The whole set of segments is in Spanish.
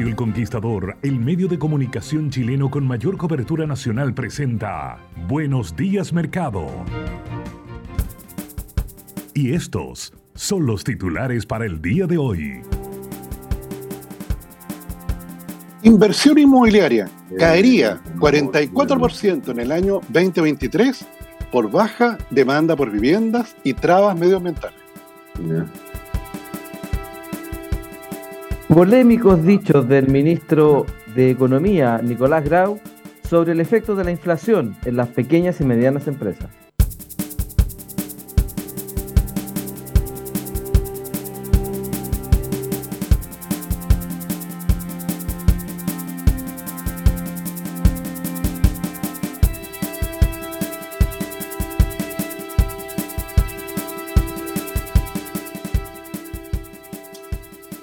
Radio El Conquistador, el medio de comunicación chileno con mayor cobertura nacional, presenta Buenos días Mercado. Y estos son los titulares para el día de hoy. Inversión inmobiliaria caería 44% en el año 2023 por baja demanda por viviendas y trabas medioambientales. Polémicos dichos del ministro de Economía, Nicolás Grau, sobre el efecto de la inflación en las pequeñas y medianas empresas.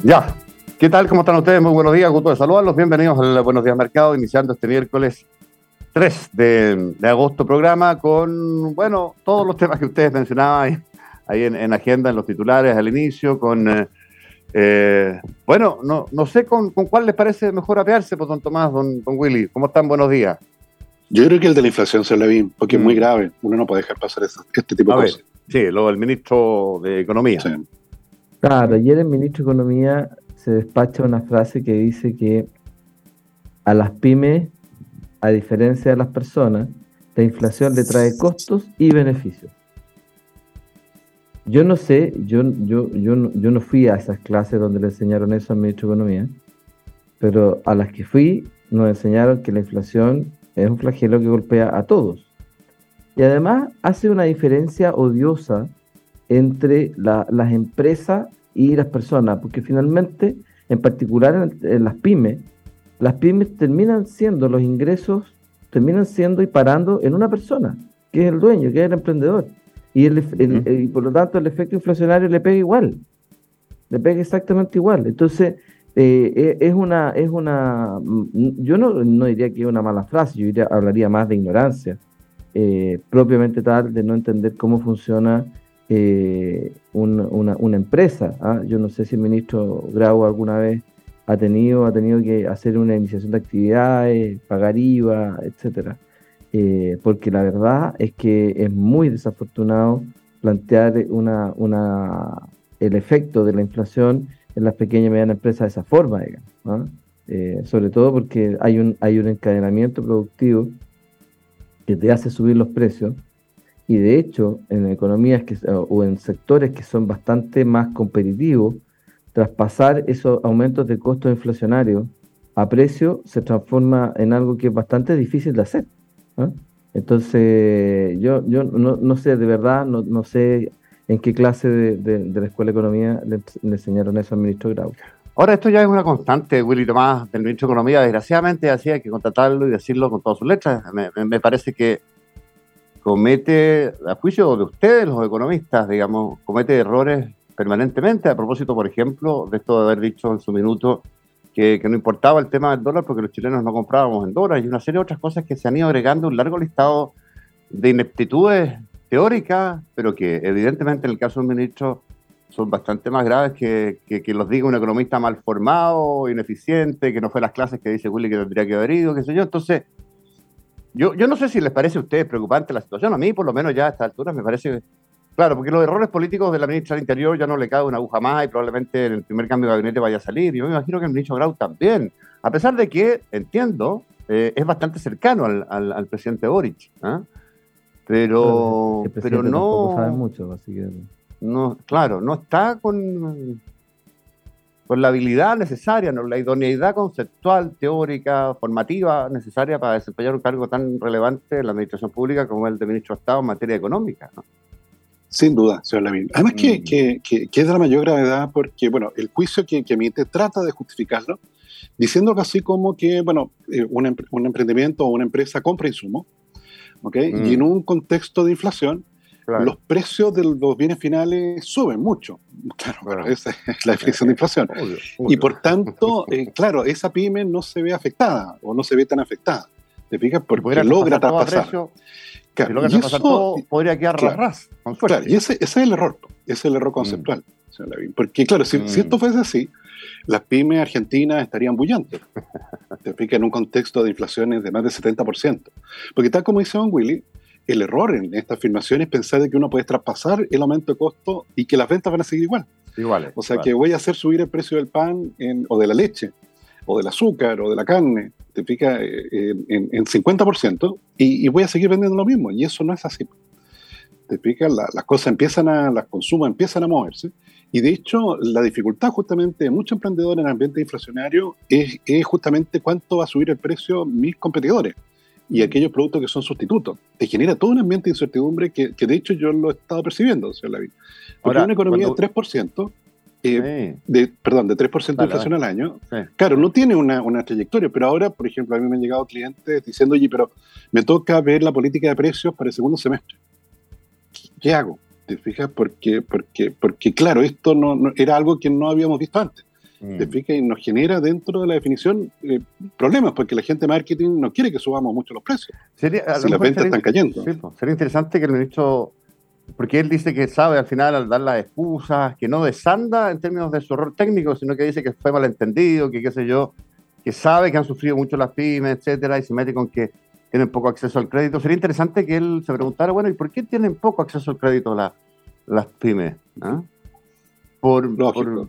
Ya, ¿qué tal? ¿Cómo están ustedes? Muy buenos días, gusto de saludarlos. Bienvenidos al Buenos Días Mercado, iniciando este miércoles 3 de, de agosto programa con, bueno, todos los temas que ustedes mencionaban ahí, en, en agenda, en los titulares al inicio, con, eh, eh, bueno, no, no sé con, con, cuál les parece mejor apearse, pues, don Tomás, don, don Willy. ¿Cómo están? Buenos días. Yo creo que el de la inflación se le vi, porque es muy grave. Uno no puede dejar pasar eso, este tipo A de ver, cosas. sí, lo del ministro de Economía. Sí. Claro, ayer el ministro de Economía se despacha una frase que dice que a las pymes, a diferencia de las personas, la inflación le trae costos y beneficios. Yo no sé, yo, yo, yo, no- yo no fui a esas clases donde le enseñaron eso al ministro de Economía, pero a las que fui nos enseñaron que la inflación es un flagelo que golpea a todos. Y además hace una diferencia odiosa entre la- las empresas y las personas, porque finalmente, en particular en, en las pymes, las pymes terminan siendo, los ingresos terminan siendo y parando en una persona, que es el dueño, que es el emprendedor. Y, el, el- y por lo tanto el efecto inflacionario le pega igual, le pega exactamente igual. Entonces, eh, e- es una, es una, mm, yo no, no diría que es una mala frase, yo diría- hablaría más de ignorancia, eh, propiamente tal, de no entender cómo funciona eh, un- una, empresa. ¿ah? Yo no sé si el ministro Grau alguna vez ha tenido, ha tenido que hacer una iniciación de actividades, pagar IVA, etcétera. Eh, porque la verdad es que es muy desafortunado plantear una, una, el efecto de la inflación en las pequeñas y medianas empresas de esa forma, ¿ah? Eh, sobre todo porque hay un, hay un encadenamiento productivo que te hace subir los precios y de hecho en economías que, o en sectores que son bastante más competitivos, traspasar esos aumentos de costos inflacionarios a precio se transforma en algo que es bastante difícil de hacer. ¿ah? Entonces, yo, yo no, no sé, de verdad, no, no sé en qué clase de, de- la Escuela de Economía le, enseñaron eso al ministro Grau. Ahora, esto ya es una constante, Willy Tomás, del ministro de Economía. Desgraciadamente, hay que contratarlo y decirlo con todas sus letras. Me parece que comete, a juicio de ustedes, los economistas, digamos, comete errores permanentemente. A propósito, por ejemplo, de esto de haber dicho en su minuto que, que no importaba el tema del dólar porque los chilenos no comprábamos en dólares y una serie de otras cosas que se han ido agregando un largo listado de ineptitudes teóricas, pero que evidentemente en el caso del ministro son bastante más graves que, que, que los diga un economista mal formado, ineficiente, que no fue a las clases que dice Willy que tendría que haber ido, qué sé yo. Entonces, Yo, yo no sé si les parece a ustedes preocupante la situación. A mí, por lo menos, ya a estas alturas me parece. Claro, porque los errores políticos de la ministra del Interior ya no le cabe una aguja más y probablemente en el primer cambio de gabinete vaya a salir. Yo me imagino que el ministro Grau también. A pesar de que, entiendo, eh, es bastante cercano al, al, presidente Boric. ¿ah? Pero, pero no. Sabe mucho, así que... no, claro, no está con con la habilidad necesaria, ¿no? la idoneidad conceptual, teórica, formativa necesaria para desempeñar un cargo tan relevante en la administración pública como el de ministro de Estado en materia económica. ¿no? Sin duda, señor Lavín. Además mm. que, que, que, es de la mayor gravedad porque, bueno, el juicio que, emite trata de justificarlo, diciendo que así como que, bueno, eh, un, un, emprendimiento o una empresa compra insumos, ¿ok? Y mm. en un contexto de inflación, los precios de los bienes finales suben mucho. Claro, esa es la definición de inflación. Y por tanto, eh, claro, esa pyme no se ve afectada o no se ve tan afectada. ¿Te fijas? Porque logra traspasar. Claro, y logra traspasar todo, podría quedar claro, Claro, y ese, ese, es el error, ese es el error conceptual. Mm. Porque, claro, si, si, esto mm. fuese así, las pymes argentinas estarían bullantes. Te fijas en un contexto de inflaciones de más del 70%. Porque tal como dice Don Willy, el error en esta afirmación es pensar de que uno puede traspasar el aumento de costo y que las ventas van a seguir igual. Igual. O sea, que voy a hacer subir el precio del pan o de la leche, o del azúcar, o de la carne, te pica eh, en, en, 50%, y, y, voy a seguir vendiendo lo mismo. Y eso no es así. Te pica, las cosas empiezan a, las consumos empiezan a moverse. Y de hecho, la dificultad justamente de muchos emprendedores en el ambiente inflacionario es, es justamente cuánto va a subir el precio mis competidores y aquellos productos que son sustitutos. Te genera todo un ambiente de incertidumbre que, que de hecho yo lo he estado percibiendo, señor Lavín. Porque una economía de 3%, eh, de, perdón, de 3% de inflación al año, claro, no tiene una, una, trayectoria, pero ahora, por ejemplo, a mí me han llegado clientes diciendo, oye, pero me toca ver la política de precios para el segundo semestre. ¿Qué hago? ¿Te fijas? Porque, porque, porque claro, esto no, era algo que no habíamos visto antes. ¿Te mm. fijas? Y nos genera dentro de la definición eh, problemas, porque la gente de marketing no quiere que subamos mucho los precios. Sería, si las ventas están cayendo. sería interesante que el ministro, porque él dice que sabe al final al dar las excusas, que no desanda en términos de su error técnico, sino que dice que fue malentendido, que qué sé yo, que sabe que han sufrido mucho las pymes, etcétera, y se mete con que tienen poco acceso al crédito. Sería interesante que él se preguntara, bueno, ¿y por qué tienen poco acceso al crédito las pymes? ¿Ah? Por, por,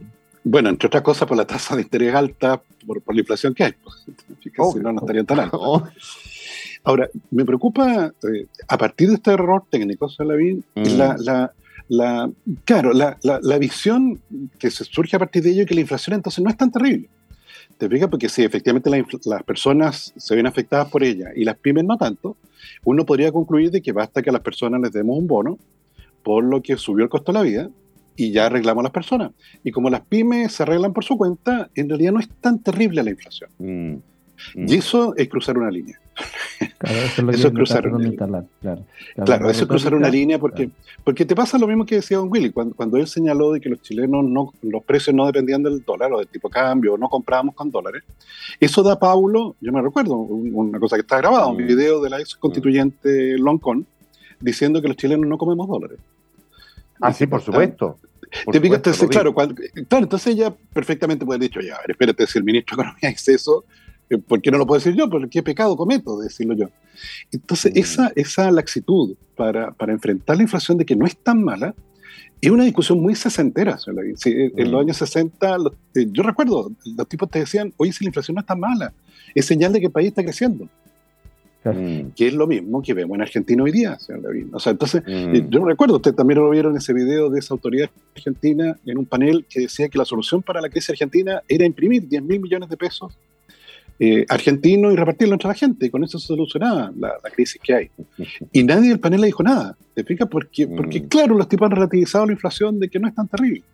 bueno, entre otras cosas por la tasa de interés alta, por, la inflación que hay. Si no, no estarían tan altos. Ahora, me preocupa, eh, a partir de este error técnico, Salavín, mm. la, la, la, claro, la, la, visión que se surge a partir de ello es que la inflación entonces no es tan terrible. ¿Te fijas? Porque si efectivamente las personas se ven afectadas por ella y las pymes no tanto, uno podría concluir de que basta que a las personas les demos un bono por lo que subió el costo de la vida y ya arreglamos a las personas. Y como las pymes se arreglan por su cuenta, en realidad no es tan terrible la inflación. Mm, mm. Y eso es cruzar una línea. Claro, eso es, cruzar una línea. Claro, eso es cruzar una línea porque, porque te pasa lo mismo que decía Don Willy, cuando, cuando él señaló de que los chilenos no, los precios no dependían del dólar o del tipo de cambio, no comprábamos con dólares. Eso da Paulo, yo me recuerdo, una cosa que está grabada, un mm. video de la ex constituyente Loncón, diciendo que los chilenos no comemos dólares. Ah, sí, por supuesto. Te entonces, claro, claro, entonces ella perfectamente puede haber dicho, ya, a ver, espérate, si el ministro de Economía dice eso, eh, ¿por qué no lo puedo decir yo? ¿Por qué pecado cometo decirlo yo? Entonces, mm. esa, esa laxitud para, para, enfrentar la inflación de que no es tan mala, es una discusión muy sesentera. Sí, en los mm. años 60, eh, yo recuerdo, los tipos te decían, oye, si la inflación no es tan mala, es señal de que el país está creciendo. Mm. Que es lo mismo que vemos en Argentina hoy día, señor David. O sea, entonces, mm. eh, yo recuerdo, usted también lo vieron en ese video de esa autoridad argentina en un panel que decía que la solución para la crisis argentina era imprimir 10 mil millones de pesos eh, argentinos y repartirlo entre la gente, y con eso se solucionaba la, crisis que hay. Y nadie del panel le dijo nada, ¿te fijas? Porque, porque mm. claro, los tipos han relativizado la inflación de que no es tan terrible.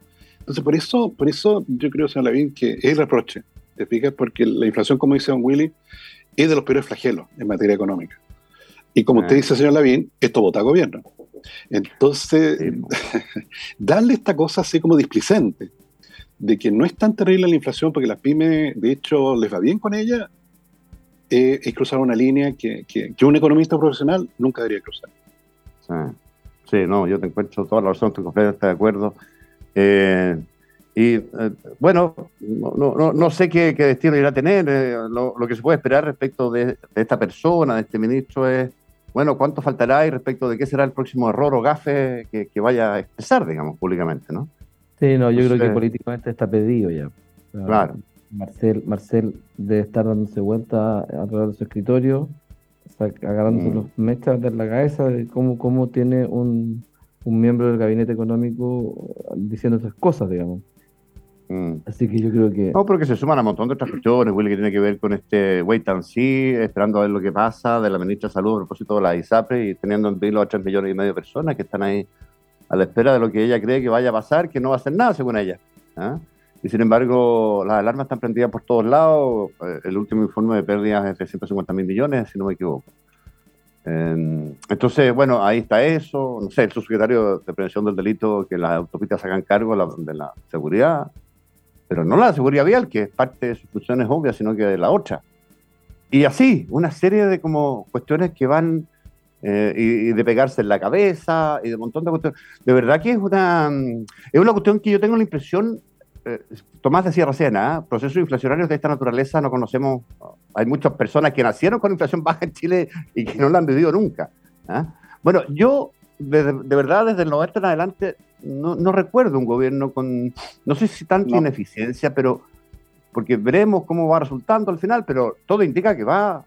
Entonces, por eso, por eso yo creo, señor Lavín, que es el reproche, ¿te fijas? Porque la inflación, como dice Don Willy, es de los peores flagelos en materia económica. Y como usted ah. dice, señor Lavín, esto vota gobierno. Entonces, darle esta cosa así como displicente, de que no es tan terrible la inflación porque las pymes, de hecho, les va bien con ella, eh, es cruzar una línea que, que, un economista profesional nunca debería cruzar. Sí. no, yo te encuentro toda la razón, estoy completamente de acuerdo. Eh, Y eh, bueno, no, no, sé qué, destino irá a tener. Eh, lo, que se puede esperar respecto de, esta persona, de este ministro, es, bueno, cuánto faltará y respecto de qué será el próximo error o gafe que, vaya a expresar, digamos, públicamente, ¿no? Sí, no, yo creo que políticamente está pedido ya. claro. Marcel, Marcel debe estar dándose vuelta alrededor de su escritorio, agarrándose mm. los mechas de la cabeza de cómo, cómo tiene un, un miembro del gabinete económico diciendo esas cosas, digamos. Mm. Así que yo creo que. No, pero que se suman a un montón de otras cuestiones, Willy, que tiene que ver con este wait and see, esperando a ver lo que pasa, de la ministra de Salud a propósito de la ISAPRE y teniendo en vilo a 3 millones y medio de personas que están ahí a la espera de lo que ella cree que vaya a pasar, que no va a hacer nada, según ella. ¿ah? Y sin embargo, las alarmas están prendidas por todos lados. Eh, el último informe de pérdidas es de 150 mil millones, si no me equivoco. Em, entonces, bueno, ahí está eso. No sé, el subsecretario de Prevención del Delito, que las autopistas hagan cargo de la seguridad pero no la seguridad vial, que es parte de sus funciones obvias, sino que de la otra. Y así, una serie de como cuestiones que van eh, y, de pegarse en la cabeza y de un montón de cuestiones. De verdad que es una, es una cuestión que yo tengo la impresión, eh, Tomás decía recién, ¿eh? procesos inflacionarios de esta naturaleza no conocemos, hay muchas personas que nacieron con inflación baja en Chile y que no la han vivido nunca. ¿ah? Bueno, yo de, verdad desde el 90 en adelante no, recuerdo un gobierno con, no sé si tanta ineficiencia, pero porque veremos cómo va resultando al final, pero todo indica que va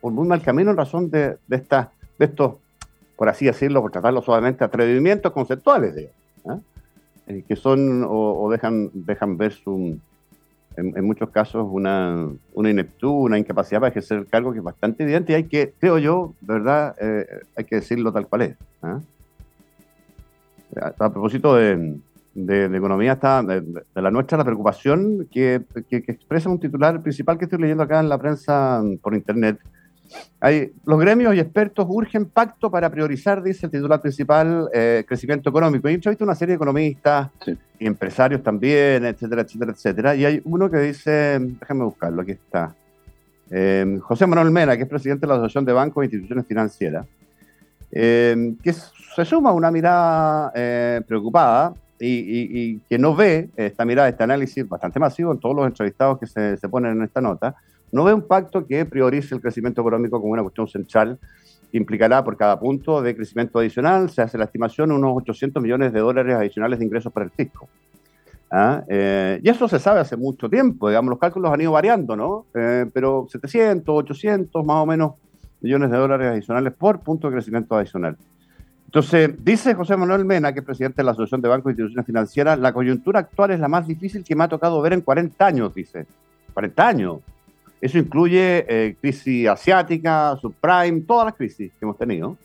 por muy mal camino en razón de, de, esta, de estos, por así decirlo, por tratarlo suavemente, atrevimientos conceptuales, de, ¿ah? eh, que son o, dejan, dejan ver su, en, muchos casos una, una, ineptud, una incapacidad para ejercer el cargo que es bastante evidente y hay que, creo yo, de verdad, eh, hay que decirlo tal cual es. A, propósito de, economía, está de, la nuestra, la preocupación que, expresa un titular principal que estoy leyendo acá en la prensa por internet. Hay, los gremios y expertos urgen pacto para priorizar, dice el titular principal, eh, crecimiento económico. Y he visto una serie de economistas y empresarios también, etcétera, etcétera, etcétera. Y hay uno que dice, déjame buscarlo, aquí está. Eh, José Manuel Mena, que es presidente de la Asociación de Bancos e Instituciones Financieras, eh, que se suma a una mirada eh, preocupada y, que no ve esta mirada, este análisis bastante masivo en todos los entrevistados que se, ponen en esta nota, no ve un pacto que priorice el crecimiento económico como una cuestión central implicará por cada punto de crecimiento adicional, se hace la estimación, unos 800 millones de dólares adicionales de ingresos para el fisco. ¿Ah? Eh, y eso se sabe hace mucho tiempo, digamos, los cálculos han ido variando, ¿no? pero 700, 800 más o menos millones de dólares adicionales por punto de crecimiento adicional. Entonces, dice José Manuel Mena, que es presidente de la Asociación de Bancos e Instituciones Financieras, la coyuntura actual es la más difícil que me ha tocado ver en 40 años, dice. 40 años. Eso incluye eh, crisis asiática, subprime, todas las crisis que hemos tenido.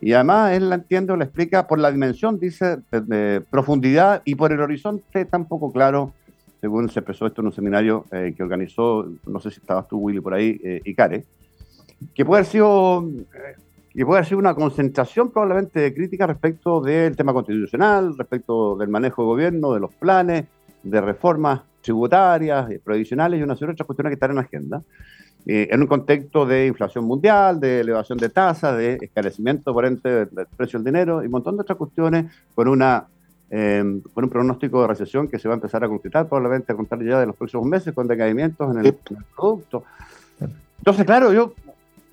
Y además él la entiende o la explica por la dimensión, dice, de, profundidad y por el horizonte tan poco claro, según se expresó esto en un seminario eh, que organizó, no sé si estabas tú, Willy, por ahí, eh, Icare, que puede haber sido que puede haber sido una concentración probablemente de crítica respecto del tema constitucional, respecto del manejo de gobierno, de los planes, de reformas tributarias, previsionales y una serie de otras cuestiones que están en la agenda. Eh, en un contexto de inflación mundial, de elevación de tasas, de escarecimiento por ente del precio del dinero y un montón de otras cuestiones con, una, eh, con un pronóstico de recesión que se va a empezar a concretar probablemente a contar ya de los próximos meses con decaimientos en el, en el producto. Entonces, claro, yo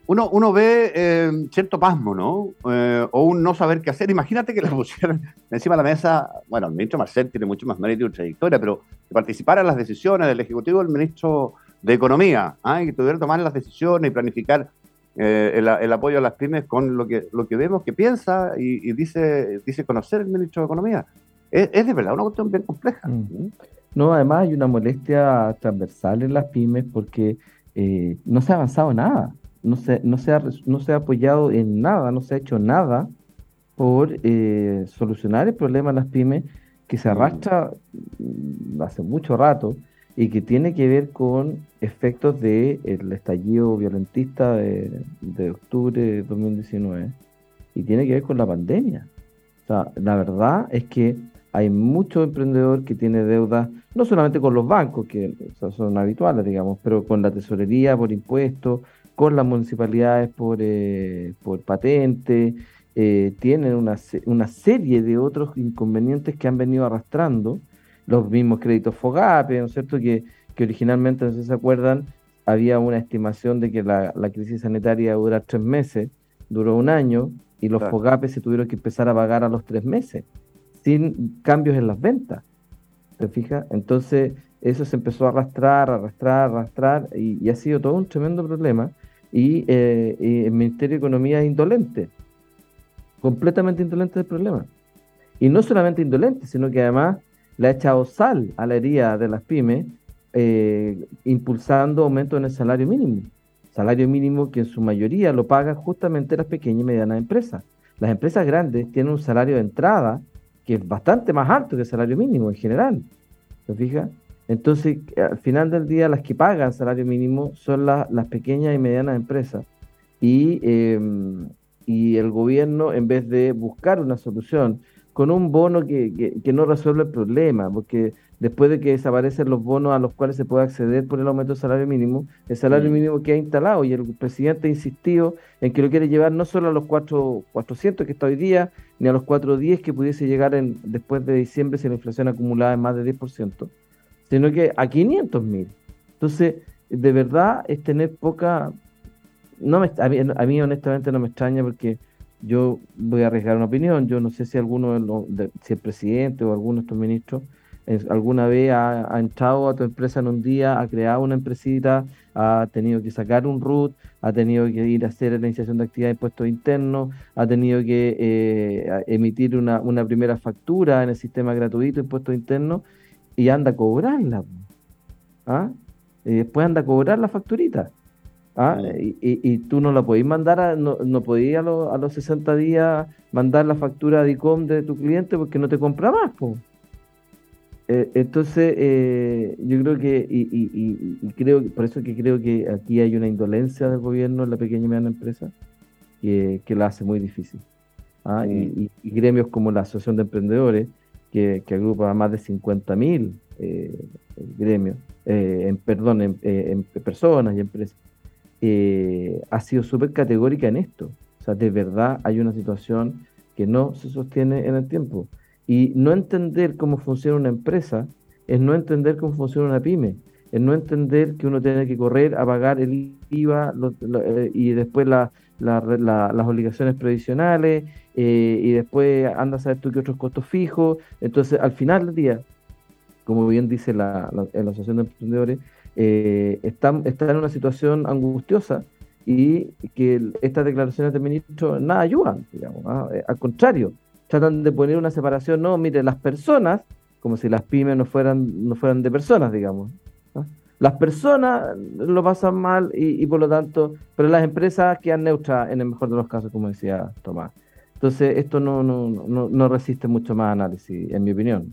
uno, uno ve eh, cierto pasmo, ¿no? Eh, o un no saber qué hacer. Imagínate que le pusieran encima de la mesa, bueno, el ministro Marcel tiene mucho más mérito y trayectoria, pero que participara en las decisiones del Ejecutivo del ministro de Economía, ¿ah? y que tuviera que tomar las decisiones y planificar eh, el, apoyo a las pymes con lo que, lo que vemos que piensa y, dice, dice conocer el ministro de Economía. Es, de verdad una cuestión bien compleja. Mm. ¿Mm? No, además hay una molestia transversal en las pymes porque no se ha avanzado nada no se, no, se ha, no se ha apoyado en nada, no se ha hecho nada por eh, solucionar el problema de las pymes que se arrastra mm, hace mucho rato y que tiene que ver con efectos del estallido violentista de, de, octubre de 2019 y tiene que ver con la pandemia. O sea, la verdad es que hay mucho emprendedor que tiene deudas, no solamente con los bancos, que son habituales, digamos, pero con la tesorería por impuestos, con las municipalidades por, eh, por patente, eh, tienen una, una, serie de otros inconvenientes que han venido arrastrando los mismos créditos FOGAPE, ¿no es cierto? Que, que originalmente, no sé si se acuerdan, había una estimación de que la, crisis sanitaria iba a durar tres meses, duró un año, y los FOGAPE se tuvieron que empezar a pagar a los tres meses, sin cambios en las ventas. ¿Te fijas? Entonces, eso se empezó a arrastrar, arrastrar, arrastrar, y, ha sido todo un tremendo problema. Y, eh, el Ministerio de Economía es indolente, completamente indolente del problema. Y no solamente indolente, sino que además le ha echado sal a la herida de las pymes, eh, impulsando aumento en el salario mínimo. Salario mínimo que en su mayoría lo pagan justamente las pequeñas y medianas empresas. Las empresas grandes tienen un salario de entrada que es bastante más alto que el salario mínimo en general. ¿Se fija? Entonces, al final del día, las que pagan salario mínimo son las pequeñas y medianas empresas. Y, em, y el gobierno, en vez de buscar una solución con un bono que, que, no resuelve el problema, porque después de que desaparecen los bonos a los cuales se puede acceder por el aumento del salario mínimo, el salario mm. mínimo que ha instalado y el presidente ha insistido en que lo quiere llevar no solo a los 4, 400 que está hoy día, ni a los 410 que pudiese llegar en, después de diciembre si la inflación acumulada es más de 10%, sino que a 500 mil. Entonces, de verdad es tener poca... No me, a, mí, honestamente no me extraña porque yo voy a arriesgar una opinión, yo no sé si alguno de los, si el presidente o alguno de estos ministros alguna vez ha, entrado a tu empresa en un día, ha creado una empresita, ha tenido que sacar un root, ha tenido que ir a hacer la iniciación de actividad de impuestos internos, ha tenido que eh, emitir una, una, primera factura en el sistema gratuito de impuestos internos y anda a cobrarla. ¿ah? Y después anda a cobrar la facturita. ¿Ah? Y, y, tú no la podéis mandar, a, no, no podías a, los 60 días mandar la factura de ICOM de tu cliente porque no te compra más. Eh, entonces, eh, yo creo que, y, y, y, creo, por eso que creo que aquí hay una indolencia del gobierno en la pequeña y mediana empresa que, que la hace muy difícil. ¿ah? Y, gremios como la Asociación de Emprendedores, que, que agrupa a más de 50.000 eh, gremios, eh, en, perdón, en personas y empresas, eh, ha sido súper categórica en esto. O sea, de verdad hay una situación que no se sostiene en el tiempo. Y no entender cómo funciona una empresa es no entender cómo funciona una pyme, es no entender que uno tiene que correr a pagar el IVA eh, y después las obligaciones previsionales eh, y después anda a saber tú qué otros costos fijos. Entonces, al final del día, como bien dice la, la Asociación de Emprendedores, eh, está, está, en una situación angustiosa y que estas declaraciones del ministro nada ayudan, digamos, eh, al contrario, tratan de poner una separación, no, mire, las personas, como si las pymes no fueran, no fueran de personas, digamos. Las personas lo pasan mal y, por lo tanto, pero las empresas quedan neutras en el mejor de los casos, como decía Tomás. Entonces, esto no, no, no, no resiste mucho más análisis, en mi opinión.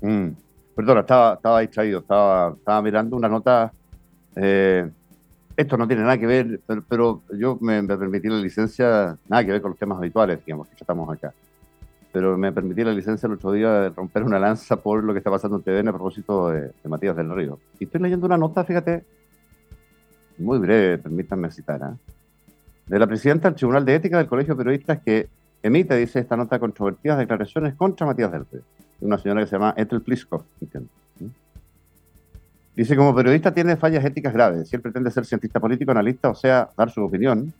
Mm. Perdona, estaba, estaba distraído, estaba, estaba mirando una nota. Eh, esto no tiene nada que ver, pero, yo me, permití la licencia, nada que ver con los temas habituales, digamos, que ya estamos acá. Pero me permití la licencia el otro día de romper una lanza por lo que está pasando en TVN a propósito de, Matías del Río. Y estoy leyendo una nota, fíjate, muy breve, permítanme citar, ¿eh? de la presidenta del Tribunal de Ética del Colegio de Periodistas que emite, dice, esta nota controvertidas declaraciones contra Matías del Río una señora que se llama Ethel Pliskov. Dice, como periodista tiene fallas éticas graves. Si él pretende ser cientista político, analista, o sea, dar su opinión,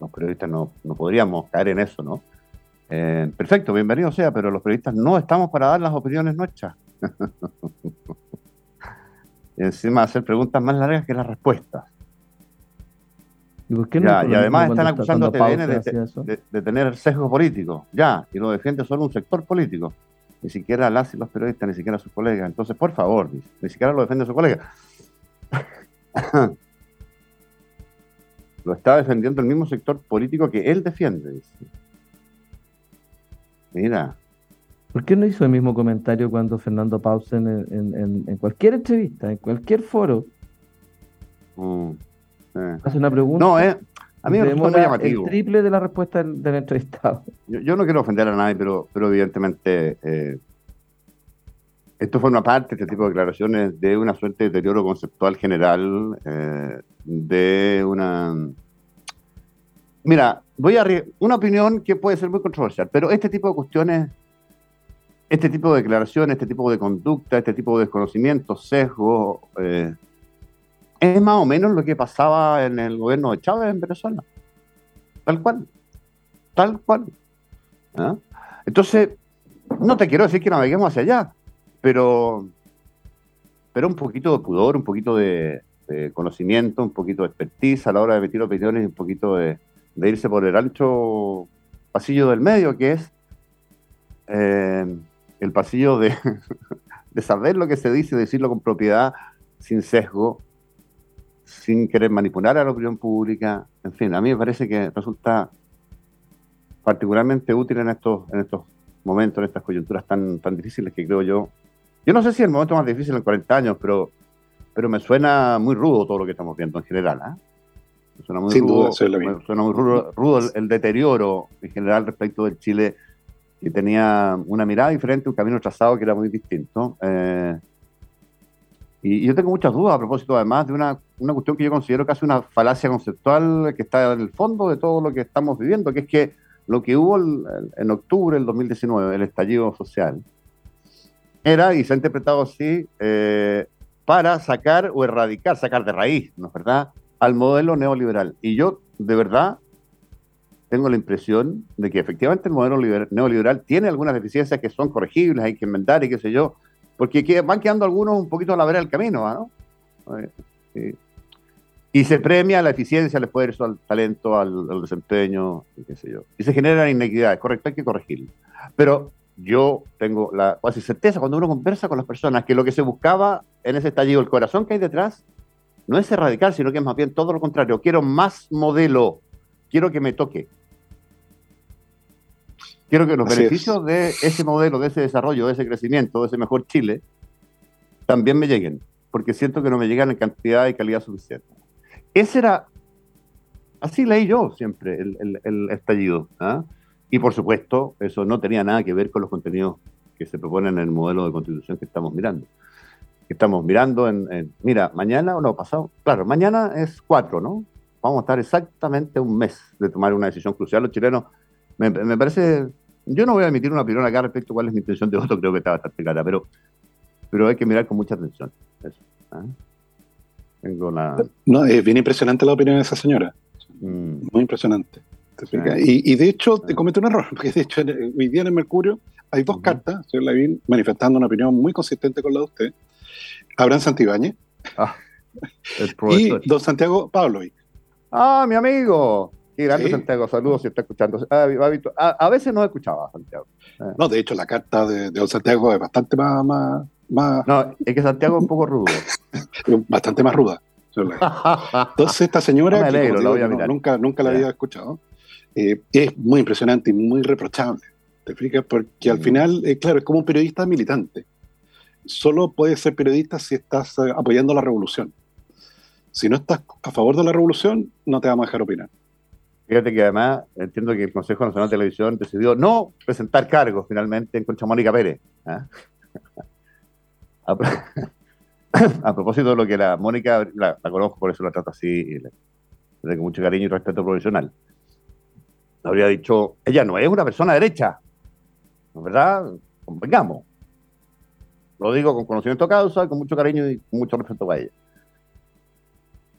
los periodistas no, podríamos caer en eso, ¿no? Eh, perfecto, bienvenido sea, pero los periodistas no estamos para dar las opiniones nuestras. encima hacer preguntas más largas que las respuestas. ¿Y, además están acusando a TVN de, tener sesgo político. Ya, y lo defiende solo un sector político. Ni siquiera las y los periodistas, ni siquiera sus colegas. Entonces, por favor, ni siquiera lo defiende su colega. lo está defendiendo el mismo sector político que él defiende. Mira. ¿Por qué no hizo el mismo comentario cuando Fernando Pausen en, cualquier entrevista, en cualquier foro, mm. Hace una pregunta. No, eh, a mí me muy llamativo. El triple de la respuesta del, entrevistado. Yo, no quiero ofender a nadie, pero, pero evidentemente eh, esto una parte, este tipo de declaraciones, de una suerte de deterioro conceptual general, eh, de una... Mira, voy a una opinión que puede ser muy controversial, pero este tipo de cuestiones este tipo de declaraciones, este tipo de conducta, este tipo de desconocimiento, sesgo, eh, es más o menos lo que pasaba en el gobierno de Chávez en Venezuela. Tal cual. Tal cual. ¿Ah? Entonces, no te quiero decir que naveguemos hacia allá, pero, pero un poquito de pudor, un poquito de, conocimiento, un poquito de expertise a la hora de emitir opiniones y un poquito de, irse por el ancho pasillo del medio, que es eh, el pasillo de, de saber lo que se dice, decirlo con propiedad, sin sesgo, sin querer manipular a la opinión pública. En fin, a mí me parece que resulta particularmente útil en estos, en estos momentos, en estas coyunturas tan, tan difíciles que creo yo. Yo no sé si es el momento más difícil en 40 años, pero, pero me suena muy rudo todo lo que estamos viendo en general. ¿eh? Suena muy rudo, suena muy rudo, el, deterioro en general respecto del Chile que tenía una mirada diferente, un camino trazado que era muy distinto. Eh, y, yo tengo muchas dudas a propósito, además, de una, una cuestión que yo considero casi una falacia conceptual que está en el fondo de todo lo que estamos viviendo, que es que lo que hubo en octubre del 2019, el estallido social, era, y se ha interpretado así, eh, para sacar o erradicar, sacar de raíz, ¿no es verdad?, al modelo neoliberal. Y yo, de verdad, tengo la impresión de que efectivamente el modelo neoliberal tiene algunas deficiencias que son corregibles, hay que enmendar y qué sé yo, porque van quedando algunos un poquito a la vera del camino, ¿no? Y se premia la eficiencia, el esfuerzo, al talento, al, desempeño, y qué sé yo. Y se generan inequidades, correcto, hay que corregirlo. Pero yo tengo la casi certeza cuando uno conversa con las personas que lo que se buscaba en ese estallido, el corazón que hay detrás, no es erradicar, sino que es más bien todo lo contrario. Quiero más modelo, quiero que me toque. Quiero que los beneficios de ese modelo, de ese desarrollo, de ese crecimiento, de ese mejor Chile, también me lleguen, porque siento que no me llegan en cantidad y calidad suficiente. Ese era, así leí yo siempre el, estallido. ¿ah? Y por supuesto, eso no tenía nada que ver con los contenidos que se proponen en el modelo de constitución que estamos mirando. Estamos mirando en, mira, mañana o no, pasado, claro, mañana es cuatro, ¿no? Vamos a estar exactamente un mes de tomar una decisión crucial. Los chilenos me, parece, yo no voy a emitir una opinión acá respecto a cuál es mi intención de voto, creo que está bastante clara, pero, pero hay que mirar con mucha atención. ¿ah? Tengo No, es bien impresionante la opinión de esa señora. Mm. Muy impresionante. Y, de hecho, te comete un error, porque de hecho hoy día en el Mercurio hay dos cartas, señor Lavín, manifestando una opinión muy consistente con la de usted. Abraham Santibáñez ah, y don Santiago Pavlovic. Ah, mi amigo. Qué grande Santiago, saludos si está escuchando. Ah, a, veces no escuchaba Santiago. Eh. No, de hecho la carta de, Don Santiago es bastante más, más, No, es que Santiago es un poco rudo. bastante más ruda. Entonces esta señora, nunca, nunca la había escuchado, eh, es muy impresionante y muy reprochable. ¿Te explicas? Porque al mm. final, eh, claro, es como un periodista militante. Solo puedes ser periodista si estás apoyando la revolución. Si no estás a favor de la revolución, no te vamos a dejar opinar. Fíjate que además entiendo que el Consejo Nacional de Televisión decidió no presentar cargos finalmente en contra Mónica Pérez. ¿ah? A, propósito de lo que la Mónica, la, conozco, por eso la trato así, desde con mucho cariño y respeto profesional. Habría dicho, ella no es una persona derecha, ¿no ¿verdad? Convengamos. Lo digo con conocimiento de causa, con mucho cariño y con mucho respeto para ella.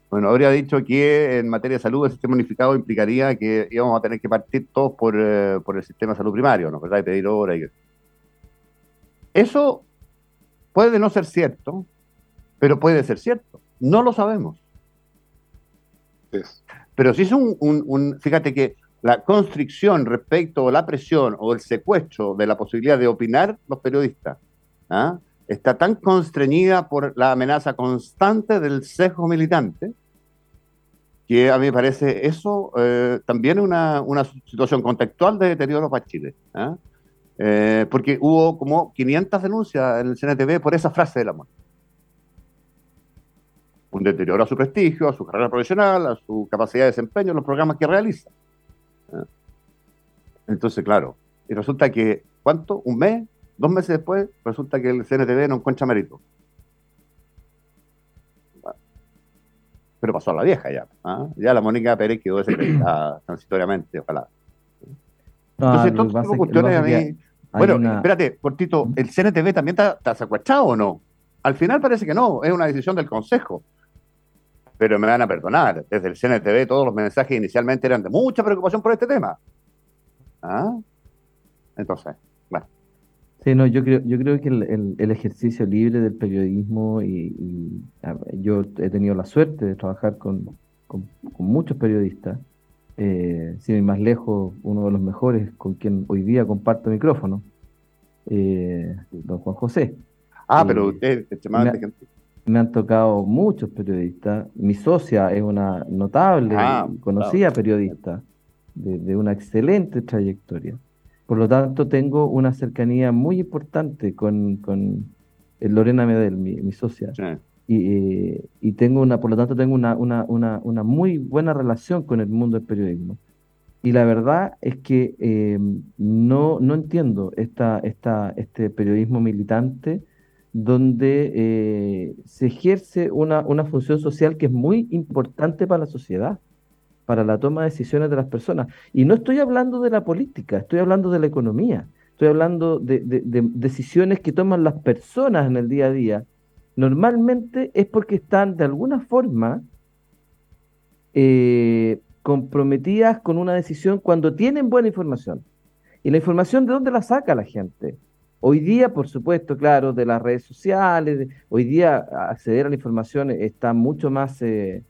Bueno, habría dicho que en materia de salud el sistema unificado implicaría que íbamos a tener que partir todos por, eh, el sistema de salud primario, ¿no? ¿verdad? Y pedir hora y... Eso puede no ser cierto, pero puede ser cierto. No lo sabemos. Pero si es un, Fíjate que la constricción respecto a la presión o el secuestro de la posibilidad de opinar los periodistas ¿ah? Está tan constreñida por la amenaza constante del sesgo militante, que a mí me parece eso eh, también una, una situación contextual de deterioro para Chile. ¿ah? Eh, porque hubo como 500 denuncias en el CNTV por esa frase del amor. Un deterioro a su prestigio, a su carrera profesional, a su capacidad de desempeño los programas que realiza. ¿ah? Entonces, claro, y resulta que, ¿cuánto? ¿Un mes? Dos meses después, resulta que el CNTV no encuentra mérito. Pero pasó a la vieja ya. ¿ah? Ya la Mónica Pérez quedó desacreditada transitoriamente, ojalá. Entonces, estas cuestiones a mí bueno, espérate, cortito, ¿Mm? ¿el CNTV también está, está secuestrado o no? Al final parece que no, es una decisión del Consejo. Pero me van a perdonar, desde el CNTV todos los mensajes inicialmente eran de mucha preocupación por este tema. ¿Ah? Entonces, bueno. Sí, no, yo creo, yo creo que el, ejercicio libre del periodismo y, yo he tenido la suerte de trabajar con, muchos periodistas, eh, sin ir más lejos, uno de los mejores con quien hoy día comparto micrófono, eh, don Juan José. Ah, pero usted, me, me, han tocado muchos periodistas. Mi socia es una notable, ah, conocida periodista de, una excelente trayectoria. Por lo tanto, tengo una cercanía muy importante con, con eh, Lorena Medel, mi, socia. Y, y, tengo una, por lo tanto, tengo una, una, una, una, muy buena relación con el mundo del periodismo. Y la verdad es que eh, no, no entiendo esta, esta, este periodismo militante donde eh, se ejerce una, una función social que es muy importante para la sociedad para la toma de decisiones de las personas. Y no estoy hablando de la política, estoy hablando de la economía, estoy hablando de, decisiones que toman las personas en el día a día. Normalmente es porque están de alguna forma eh, comprometidas con una decisión cuando tienen buena información. ¿Y la información de dónde la saca la gente? Hoy día, por supuesto, claro, de las redes sociales, hoy día acceder a la información está mucho más eh,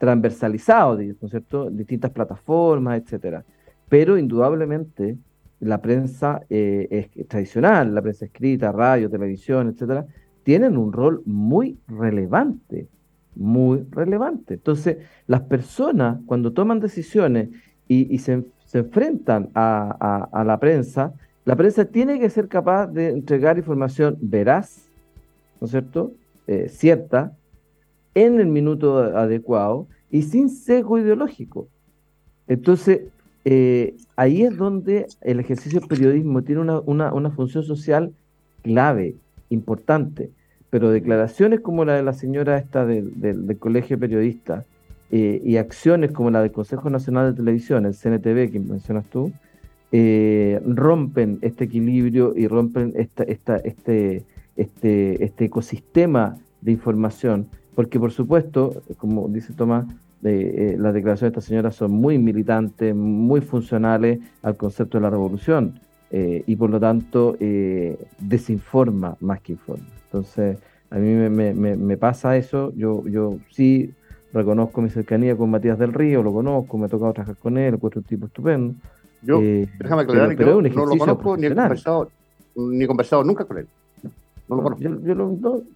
transversalizado, ¿no es cierto? Distintas plataformas, etcétera. Pero indudablemente la prensa eh, tradicional, la prensa escrita, radio, televisión, etcétera, tienen un rol muy relevante, muy relevante. Entonces, las personas cuando toman decisiones y, se, enfrentan a, la prensa, la prensa tiene que ser capaz de entregar información veraz, ¿no es cierto? Eh, cierta, en el minuto adecuado y sin sesgo ideológico. Entonces, eh, ahí es donde el ejercicio del periodismo tiene una, función social clave, importante. Pero declaraciones como la de la señora esta del, Colegio Periodista eh, y acciones como la del Consejo Nacional de Televisión, el CNTV que mencionas tú, eh, rompen este equilibrio y rompen esta, esta, este, este, este ecosistema de información porque por supuesto, como dice Tomás, eh, las declaraciones de esta señora son muy militantes, muy funcionales al concepto de la revolución eh, y por lo tanto eh, desinforma más que informa. Entonces, a mí me, pasa eso, yo, yo sí reconozco mi cercanía con Matías del Río, lo conozco, me ha tocado trabajar con él, encuentro un tipo estupendo. Yo, déjame aclarar que no lo conozco ni he conversado, ni he conversado nunca con él.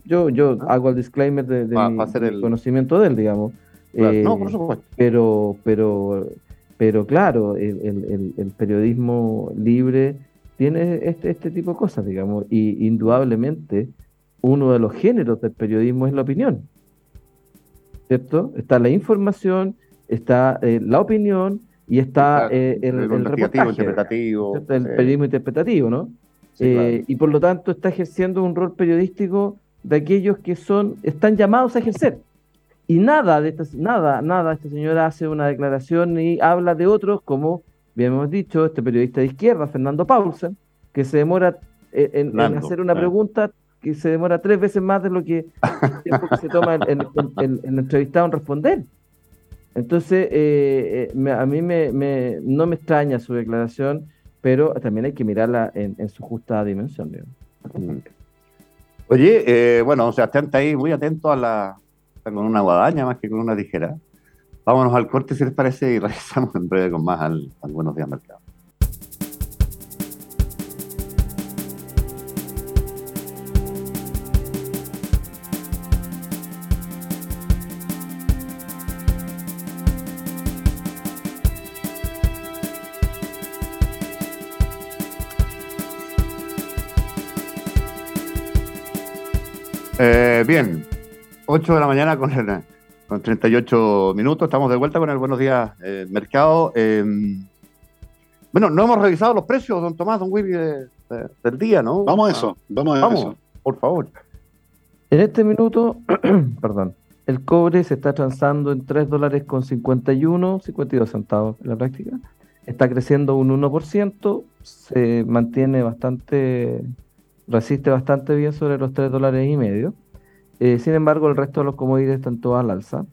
Yo, yo, ah. hago el disclaimer de, mi conocimiento de él, digamos. Eh, pero, pero, pero claro, el, periodismo libre tiene este, este tipo de cosas, digamos, y indudablemente uno de los géneros del periodismo es la opinión. ¿Cierto? Está la información, está eh, la opinión y está eh, el, el, interpretativo. El periodismo interpretativo, ¿no? Eh, y por lo tanto está ejerciendo un rol periodístico de aquellos que son, están llamados a ejercer. Y nada de esta, nada, nada, esta señora hace una declaración y habla de otros, como bien hemos dicho, este periodista de izquierda, Fernando Paulsen, que se demora eh, en, hacer una pregunta que se demora tres veces más de lo que, se toma el, el, entrevistado en responder. Entonces, eh, a mí me, no me extraña su declaración pero también hay que mirarla en, su justa dimensión. Mm. Oye, eh, bueno, o sea, estén ahí muy atentos a la, con una guadaña más que con una tijera. Vámonos al corte, si les parece, y regresamos en breve con más al, al Buenos Días Mercado. Eh, bien, 8 de la mañana con, con 38 minutos. Estamos de vuelta con el Buenos Días eh, Mercado. Em, bueno, no hemos revisado los precios, don Tomás, don Willy, del día, ¿no? Vamos a eso, vamos a eso. Por favor. En este minuto, perdón, el cobre se está transando en 3 dólares con 51, 52 centavos en la práctica. está creciendo un 1%, se mantiene bastante, resiste bastante bien sobre los 3 dólares y medio. Eh, sin embargo, el resto de los commodities están todos al alza.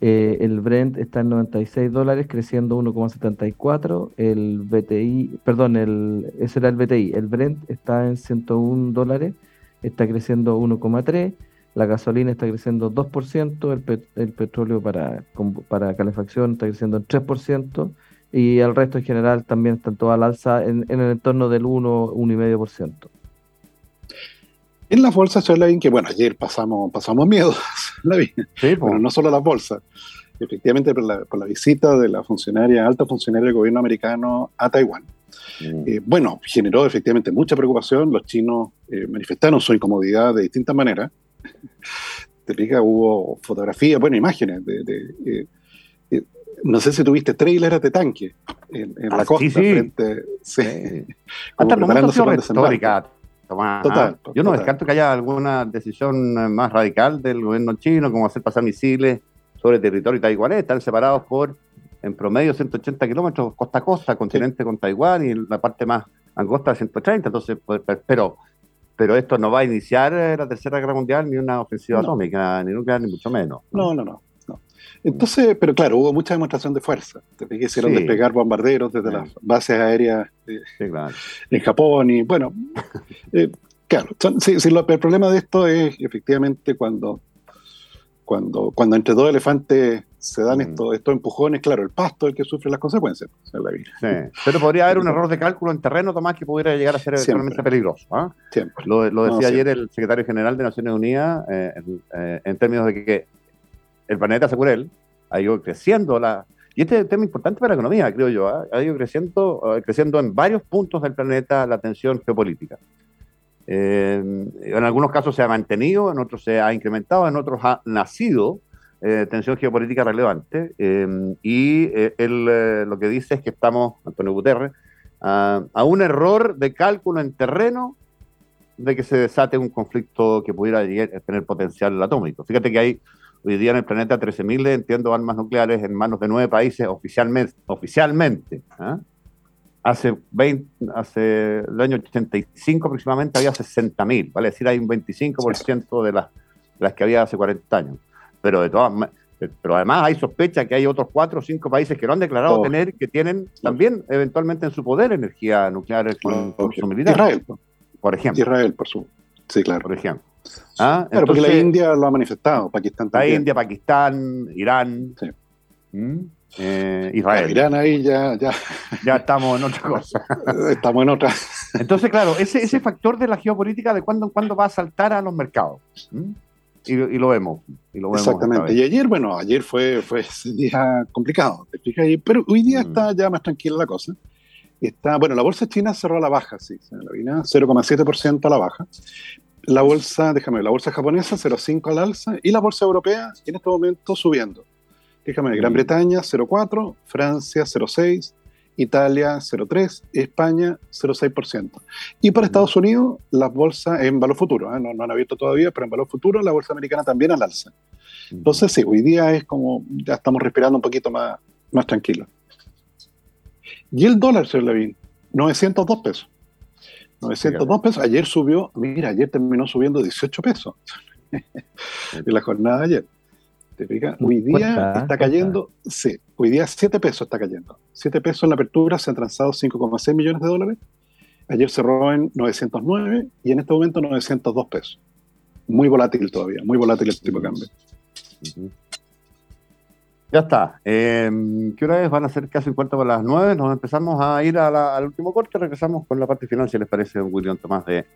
Eh, el Brent está en 96 dólares, creciendo 1,74. El BTI, perdón, el, ese era el BTI. El Brent está en 101 dólares, está creciendo 1,3. La gasolina está creciendo 2%. El, el petróleo para, para calefacción está creciendo en 3%. Y el resto en general también están todos al alza en, en el entorno del 1, 1,5%. En las bolsas, Charlene, que bueno, ayer pasamos, pasamos miedo, sí, bueno, no solo las bolsas, efectivamente por la, visita de la funcionaria, alta funcionaria del gobierno americano a Taiwán. Mm. Eh, bueno, generó efectivamente mucha preocupación, los chinos eh, manifestaron su incomodidad de distintas maneras. Te fijas, hubo fotografías, bueno, imágenes de, eh, no sé si tuviste trailers de tanque en, la ah, costa. Sí, sí. Frente, sí. Hasta el momento Total, Yo no descarto que haya alguna decisión eh, más radical del gobierno chino, como hacer pasar misiles sobre territorio taiwanés. Están separados por, en promedio, 180 kilómetros costa a costa, continente con Taiwán y la parte más angosta 130. Entonces, pues, pero, pero esto no va a iniciar eh, la Tercera Guerra Mundial ni una ofensiva atómica, ni nuclear, ni mucho menos. no, no. no. Entonces, pero claro, hubo mucha demostración de fuerza. Te hicieron despegar bombarderos desde las bases aéreas en Japón y bueno, eh, claro, sí, el problema de esto es efectivamente cuando, cuando, cuando entre dos elefantes se dan estos, estos empujones, claro, el pasto es el que sufre las consecuencias. Pero podría haber un error de cálculo en terreno, Tomás, que pudiera llegar a ser realmente peligroso. ¿ah? Lo, decía ayer el secretario general de Naciones Unidas eh, eh, en términos de que el planeta, según él, ha ido creciendo. Y este es un tema importante para la economía, creo yo, ¿ah? ha ido creciendo, eh, creciendo en varios puntos del planeta la tensión geopolítica. Eh, en algunos casos se ha mantenido, en otros se ha incrementado, en otros ha nacido eh, tensión geopolítica relevante. y él lo que dice es que estamos, Antonio Guterres, a un error de cálculo en terreno de que se desate un conflicto que pudiera tener potencial atómico. Fíjate que hay Hoy día en el planeta 13.000, entiendo, armas nucleares en manos de nueve países oficialmente. oficialmente ¿ah? Hace, 20, hace el año 85 aproximadamente había 60.000, ¿vale? Es decir, hay un 25% de las, las que había hace 40 años. Pero de todas pero además hay sospecha que hay otros cuatro o cinco países que lo han declarado tener, que tienen también eventualmente en su poder energía nuclear con, su militar. Israel, por ejemplo. Israel, por su. Sí, claro. Por ejemplo. ¿Ah? Claro, porque la India lo ha manifestado, Pakistán también. La India, Pakistán, Irán, ¿Mm? eh, Israel. Irán ahí ya, ya. Ya estamos en otra cosa. estamos en otra. Entonces, claro, ese, ese factor de la geopolítica de cuándo en cuándo va a saltar a los mercados. ¿Mm? Y, lo vemos. Y lo Exactamente. Y ayer, bueno, ayer fue, fue un día complicado, pero hoy día mm. está ya más tranquila la cosa. Está, bueno, la bolsa china cerró a la baja, sí, 0,7% a la baja, la bolsa, déjame la bolsa japonesa 0,5 al alza y la bolsa europea en este momento subiendo. Déjame Gran mm. Bretaña 0,4, Francia 0,6, Italia 0,3, España 0,6%. Y para mm. Estados Unidos, las bolsas en valor futuro, ¿eh? no, no, han abierto todavía, pero en valor futuro la bolsa americana también al alza. Mm. Entonces, sí, hoy día es como, ya estamos respirando un poquito más, más tranquilo. Y el dólar, señor Levin, 902 pesos. 902 pesos. Ayer subió, mira, ayer terminó subiendo 18 pesos en la jornada de ayer. ¿Te fijas? Hoy día está cayendo, sí, hoy día 7 pesos está cayendo. 7 pesos en la apertura, se han transado 5,6 millones de dólares. Ayer cerró en 909 y en este momento 902 pesos. Muy volátil todavía, muy volátil el tipo de cambio. Ya está. Em, ¿Qué hora es? Van a ser casi un cuarto para las nueve. Nos empezamos a ir al último corte. Regresamos con la parte final, si les parece, un William Tomás de,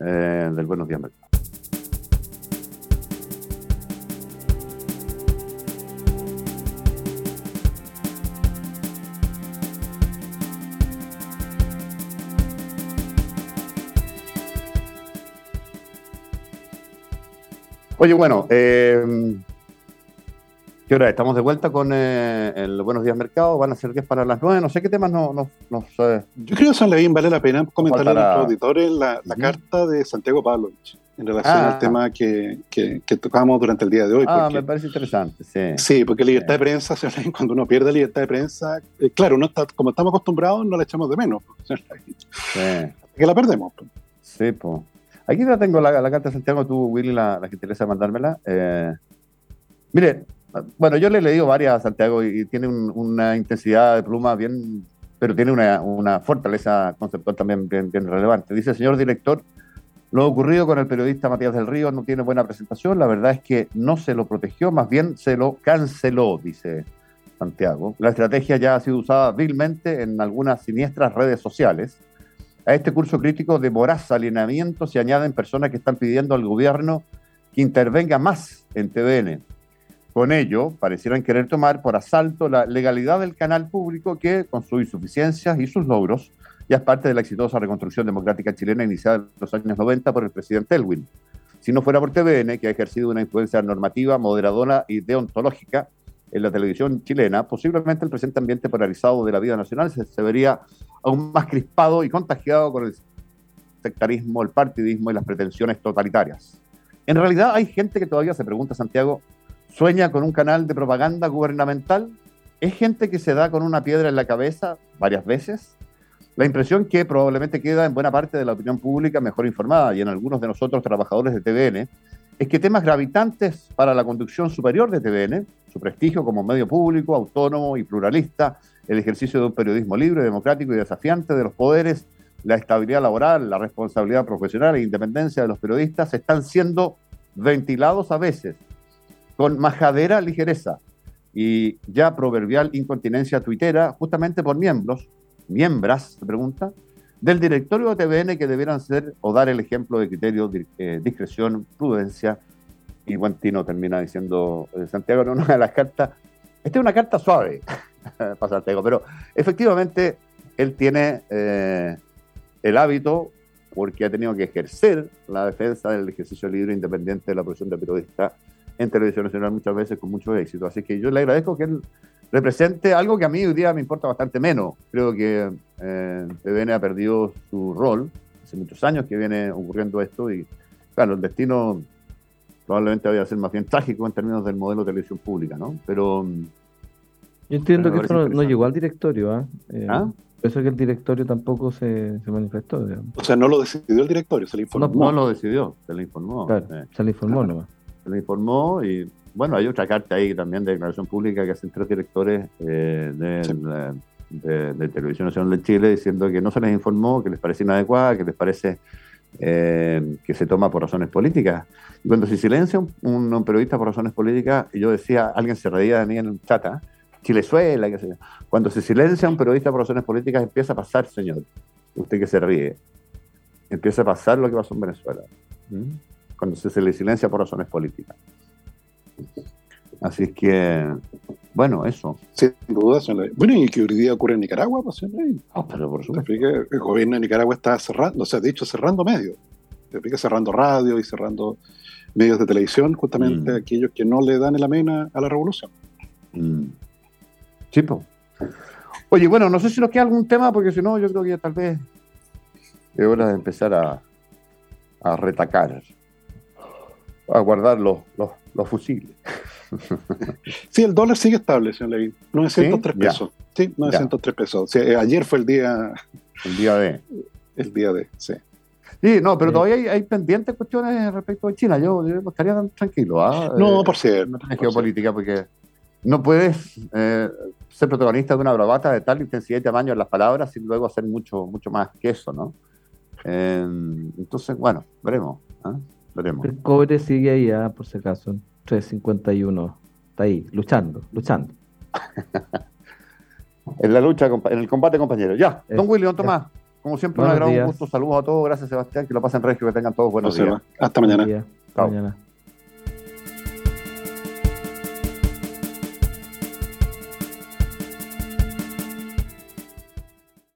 eh, del Buenos Días Mercado. Oye, bueno, eh, ¿Qué hora? Estamos de vuelta con eh, el Buenos Días Mercado. Van a ser 10 para las 9. No sé qué temas nos. No, Yo creo que San Levín vale la pena comentarle a nuestros auditores la, carta de Santiago Pavlovich. en relación al ah. tema que, que, tocamos durante el día de hoy. Ah, me parece interesante, sí. Sí, porque libertad de prensa, cuando uno pierde libertad de prensa, eh, claro, no está, como estamos acostumbrados, no la echamos de menos. Que la perdemos. Sí, pues. Aquí ya tengo la, carta de Santiago, tú, Willy, la, que te interesa mandármela. Eh, mire, bueno, yo le he leído varias a Santiago y, tiene una intensidad de pluma bien, pero tiene una, una fortaleza conceptual también bien, bien relevante. Dice, señor director, lo ocurrido con el periodista Matías del Río no tiene buena presentación. La verdad es que no se lo protegió, más bien se lo canceló, dice Santiago. La estrategia ya ha sido usada vilmente en algunas siniestras redes sociales. A este curso crítico de voraz alineamiento se añaden personas que están pidiendo al gobierno que intervenga más en TVN. Con ello, parecieran querer tomar por asalto la legalidad del canal público que, con sus insuficiencias y sus logros, ya es parte de la exitosa reconstrucción democrática chilena iniciada en los años 90 por el presidente Elwin. Si no fuera por TVN, que ha ejercido una influencia normativa, moderadora y deontológica en la televisión chilena, posiblemente el presente ambiente polarizado de la vida nacional se, se vería aún más crispado y contagiado con el sectarismo, el partidismo y las pretensiones totalitarias. En realidad hay gente que todavía se pregunta, Santiago, ¿sueña con un canal de propaganda gubernamental? ¿Es gente que se da con una piedra en la cabeza varias veces? La impresión que probablemente queda en buena parte de la opinión pública mejor informada y en algunos de nosotros trabajadores de TVN es que temas gravitantes para la conducción superior de TVN, su prestigio como medio público, autónomo y pluralista, el ejercicio de un periodismo libre, democrático y desafiante de los poderes, la estabilidad laboral, la responsabilidad profesional e independencia de los periodistas están siendo ventilados a veces con majadera ligereza y ya proverbial incontinencia tuitera justamente por miembros miembros, se pregunta, del directorio de TVN que debieran ser o dar el ejemplo de criterio, eh, discreción, prudencia. Y buen Tino termina diciendo eh, Santiago en una de las cartas. Esta es una carta suave para Santiago, pero efectivamente él tiene eh, el hábito, porque ha tenido que ejercer la defensa del ejercicio libre independiente de la profesión de periodista en televisión nacional muchas veces con mucho éxito. Así que yo le agradezco que él represente algo que a mí hoy día me importa bastante menos. Creo que eh, TVN ha perdido su rol. Hace muchos años que viene ocurriendo esto y, claro, el destino probablemente vaya a ser más bien trágico en términos del modelo de televisión pública, ¿no? Pero... Yo entiendo que esto no, llegó al directorio, ¿ah? Eh, ¿Ah? Eso es que el directorio tampoco se, se manifestó. O sea, no lo decidió el directorio, se le informó. No, lo decidió, se le informó. Se le informó nomás. Se le informó y bueno, hay otra carta ahí también de declaración pública que hacen tres directores eh, de, Televisión Nacional de Chile diciendo que no se les informó, que les parece inadecuada, que les parece eh, que se toma por razones políticas. Y cuando se silencia un, periodista por razones políticas, y yo decía, alguien se reía de mí en un chat, ¿eh? Chilezuela, qué sé yo. Cuando se silencia un periodista por razones políticas, empieza a pasar, señor, usted que se ríe, empieza a pasar lo que pasó en Venezuela. Cuando se, le silencia por razones políticas. Así es que, bueno, eso. Sin duda, Bueno, y que hoy día ocurre en Nicaragua, pues, ah, pero por supuesto. El gobierno de Nicaragua está cerrando, o sea, de hecho, cerrando medios. Se cerrando radio y cerrando medios de televisión, justamente mm. aquellos que no le dan el amena a la revolución. Mm. Sí, Oye, bueno, no sé si nos queda algún tema, porque si no, yo creo que tal vez es hora de empezar a, a retacar, a guardar los, los los fusiles. Sí, el dólar sigue estable, señor Levin. 903 pesos. Sí, 903 pesos. Eh, ayer fue el día. El día de. El día de, sí. Sí, no, pero todavía hay, pendientes cuestiones respecto a China. Yo, yo estaría tan tranquilo. ¿ah? No, por cierto. No geopolítica, porque no puedes eh, ser protagonista de una bravata de tal intensidad y tamaño en las palabras sin luego hacer mucho, mucho más que eso, ¿no? Eh, entonces, bueno, veremos. El cobre sigue ahí, ah, por si acaso, 351. Está ahí, luchando, luchando. en la lucha, en el combate, compañeros. Ya, don Willy, don Tomás. Como siempre, un gran gusto. Saludos a todos. Gracias, Sebastián. Que lo pasen regio, que tengan todos buenos días. Hasta mañana. Hasta mañana.